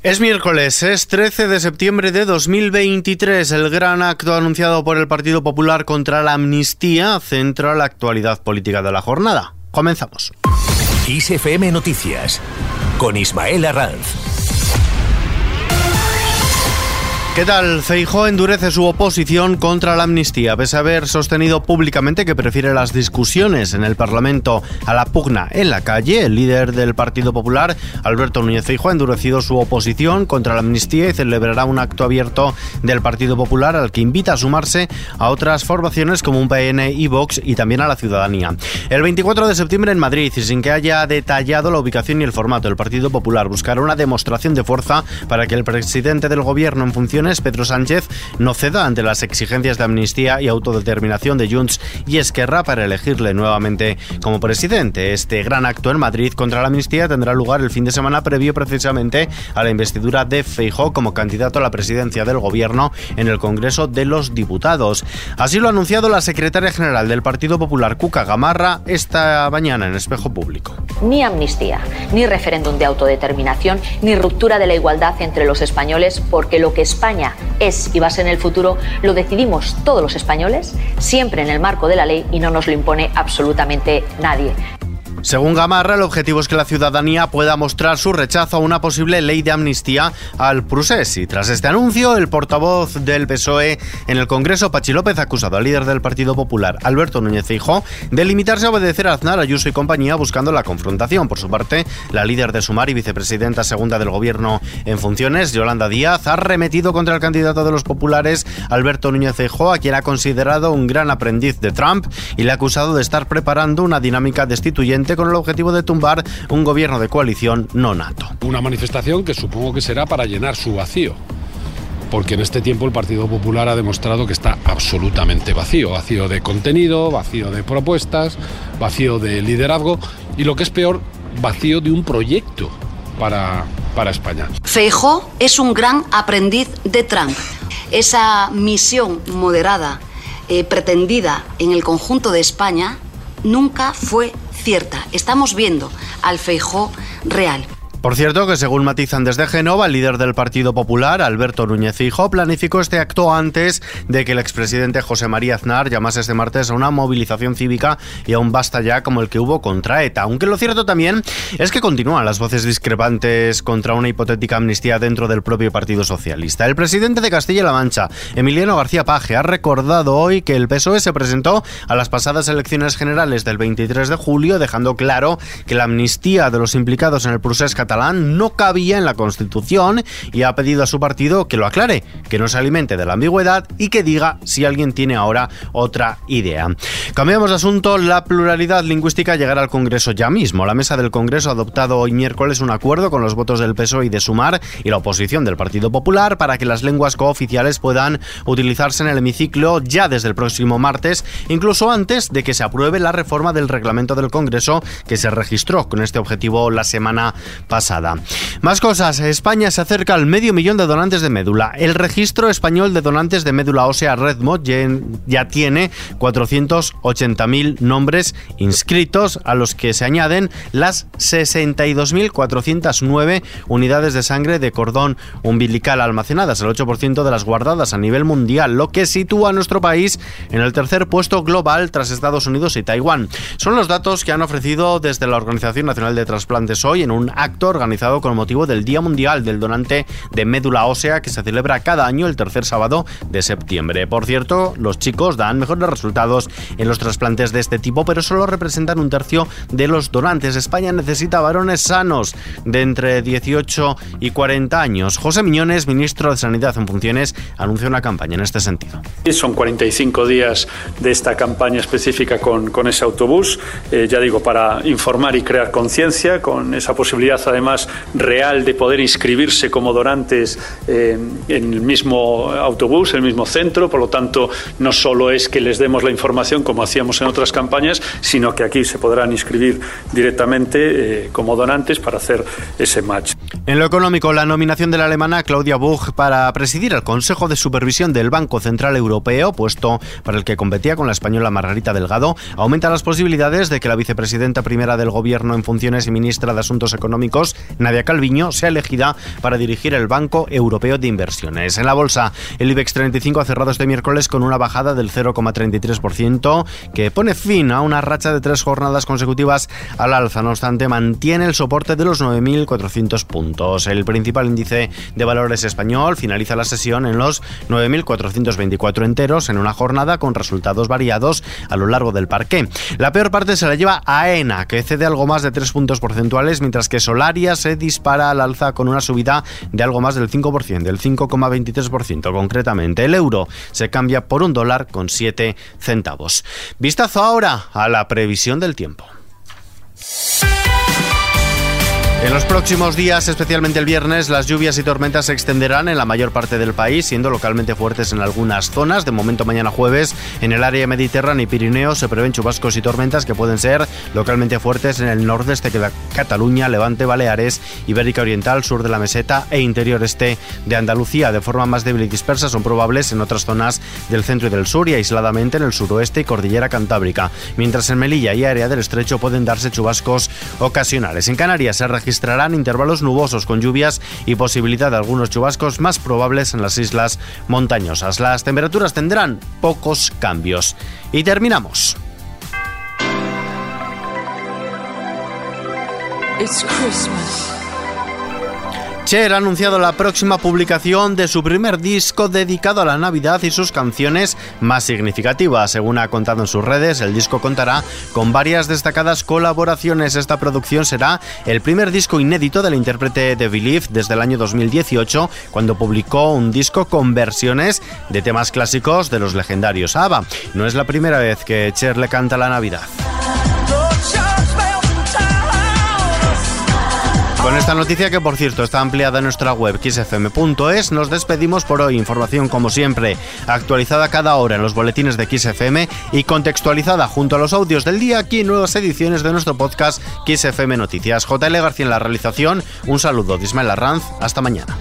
Es miércoles, es 13 de septiembre de 2023. El gran acto anunciado por el Partido Popular contra la amnistía centra la actualidad política de la jornada. Comenzamos. ISFM Noticias con Ismael Arranz. ¿Qué tal? Feijó endurece su oposición contra la amnistía, pese a haber sostenido públicamente que prefiere las discusiones en el Parlamento a la pugna en la calle. El líder del Partido Popular, Alberto Núñez Feijó, ha endurecido su oposición contra la amnistía y celebrará un acto abierto del Partido Popular al que invita a sumarse a otras formaciones como un PN y Vox y también a la ciudadanía. El 24 de septiembre en Madrid, y sin que haya detallado la ubicación y el formato, el Partido Popular buscará una demostración de fuerza para que el presidente del gobierno en funciones Pedro Sánchez, no ceda ante las exigencias de amnistía y autodeterminación de Junts y Esquerra para elegirle nuevamente como presidente. Este gran acto en Madrid contra la amnistía tendrá lugar el fin de semana previo precisamente a la investidura de Feijó como candidato a la presidencia del gobierno en el Congreso de los Diputados. Así lo ha anunciado la secretaria general del Partido Popular, Cuca Gamarra, esta mañana en Espejo Público. Ni amnistía, ni referéndum de autodeterminación, ni ruptura de la igualdad entre los españoles, porque lo que España es y va a ser en el futuro, lo decidimos todos los españoles, siempre en el marco de la ley y no nos lo impone absolutamente nadie. Según Gamarra, el objetivo es que la ciudadanía pueda mostrar su rechazo a una posible ley de amnistía al procés. Y tras este anuncio, el portavoz del PSOE en el Congreso, Pachi López, ha acusado al líder del Partido Popular, Alberto Núñez Feijóo, de limitarse a obedecer a Aznar, Ayuso y compañía buscando la confrontación. Por su parte, la líder de Sumar y vicepresidenta segunda del Gobierno en funciones, Yolanda Díaz, ha remetido contra el candidato de los populares, Alberto Núñez Feijóo, a quien ha considerado un gran aprendiz de Trump y le ha acusado de estar preparando una dinámica destituyente con el objetivo de tumbar un gobierno de coalición no nato. Una manifestación que supongo que será para llenar su vacío porque en este tiempo el Partido Popular ha demostrado que está absolutamente vacío, vacío de contenido, vacío de propuestas, vacío de liderazgo y lo que es peor, vacío de un proyecto para, para España. Feijó es un gran aprendiz de Trump. Esa misión moderada, eh, pretendida en el conjunto de España, nunca fue cierta. Estamos viendo al Feijó real. Por cierto, que según matizan desde Genova, el líder del Partido Popular, Alberto Núñez Hijo, planificó este acto antes de que el expresidente José María Aznar llamase este martes a una movilización cívica y a un basta ya como el que hubo contra ETA. Aunque lo cierto también es que continúan las voces discrepantes contra una hipotética amnistía dentro del propio Partido Socialista. El presidente de Castilla-La Mancha, Emiliano García Paje, ha recordado hoy que el PSOE se presentó a las pasadas elecciones generales del 23 de julio, dejando claro que la amnistía de los implicados en el procés no cabía en la Constitución y ha pedido a su partido que lo aclare, que no se alimente de la ambigüedad y que diga si alguien tiene ahora otra idea. Cambiamos de asunto, la pluralidad lingüística llegará al Congreso ya mismo. La mesa del Congreso ha adoptado hoy miércoles un acuerdo con los votos del PSOE y de Sumar y la oposición del Partido Popular para que las lenguas cooficiales puedan utilizarse en el hemiciclo ya desde el próximo martes, incluso antes de que se apruebe la reforma del reglamento del Congreso que se registró con este objetivo la semana pasada pasada. Más cosas, España se acerca al medio millón de donantes de médula. El registro español de donantes de médula ósea RedMod ya tiene 480.000 nombres inscritos, a los que se añaden las 62.409 unidades de sangre de cordón umbilical almacenadas, el 8% de las guardadas a nivel mundial, lo que sitúa a nuestro país en el tercer puesto global tras Estados Unidos y Taiwán. Son los datos que han ofrecido desde la Organización Nacional de Trasplantes hoy en un acto organizado con motivo del Día Mundial del Donante de Médula Ósea que se celebra cada año el tercer sábado de septiembre. Por cierto, los chicos dan mejores resultados en los trasplantes de este tipo, pero solo representan un tercio de los donantes. España necesita varones sanos de entre 18 y 40 años. José Miñones, ministro de Sanidad en funciones, anunció una campaña en este sentido. Son 45 días de esta campaña específica con, con ese autobús, eh, ya digo, para informar y crear conciencia con esa posibilidad además real de poder inscribirse como donantes eh, en el mismo autobús, en el mismo centro. Por lo tanto, no solo es que les demos la información como hacíamos en otras campañas, sino que aquí se podrán inscribir directamente eh, como donantes para hacer ese match. En lo económico, la nominación de la alemana Claudia Buch para presidir el Consejo de Supervisión del Banco Central Europeo, puesto para el que competía con la española Margarita Delgado, aumenta las posibilidades de que la vicepresidenta primera del Gobierno en funciones y ministra de Asuntos Económicos, Nadia Calviño, sea elegida para dirigir el Banco Europeo de Inversiones. En la bolsa, el IBEX 35 ha cerrado este miércoles con una bajada del 0,33%, que pone fin a una racha de tres jornadas consecutivas al alza. No obstante, mantiene el soporte de los 9.400 puntos. El principal índice de valores español finaliza la sesión en los 9.424 enteros en una jornada con resultados variados a lo largo del parque. La peor parte se la lleva AENA, que cede algo más de 3 puntos porcentuales, mientras que Solaria se dispara al alza con una subida de algo más del 5%, del 5,23% concretamente. El euro se cambia por un dólar con 7 centavos. Vistazo ahora a la previsión del tiempo. En los próximos días, especialmente el viernes, las lluvias y tormentas se extenderán en la mayor parte del país, siendo localmente fuertes en algunas zonas. De momento, mañana jueves, en el área mediterránea y Pirineo se prevén chubascos y tormentas que pueden ser localmente fuertes en el nordeste de Cataluña, Levante, Baleares, Ibérica Oriental, sur de la meseta e interior este de Andalucía. De forma más débil y dispersa son probables en otras zonas del centro y del sur y aisladamente en el suroeste y cordillera cantábrica. Mientras en Melilla y área del estrecho pueden darse chubascos ocasionales. En Canarias se registrarán intervalos nubosos con lluvias y posibilidad de algunos chubascos más probables en las islas montañosas. Las temperaturas tendrán pocos cambios. Y terminamos. Cher ha anunciado la próxima publicación de su primer disco dedicado a la Navidad y sus canciones más significativas. Según ha contado en sus redes, el disco contará con varias destacadas colaboraciones. Esta producción será el primer disco inédito del intérprete de Believe desde el año 2018, cuando publicó un disco con versiones de temas clásicos de los legendarios ABBA. No es la primera vez que Cher le canta la Navidad. Con esta noticia que por cierto está ampliada en nuestra web xfm.es, nos despedimos por hoy. Información como siempre actualizada cada hora en los boletines de XFM y contextualizada junto a los audios del día aquí en nuevas ediciones de nuestro podcast XFM Noticias. JL García en la realización. Un saludo de Ismael Arranz. Hasta mañana.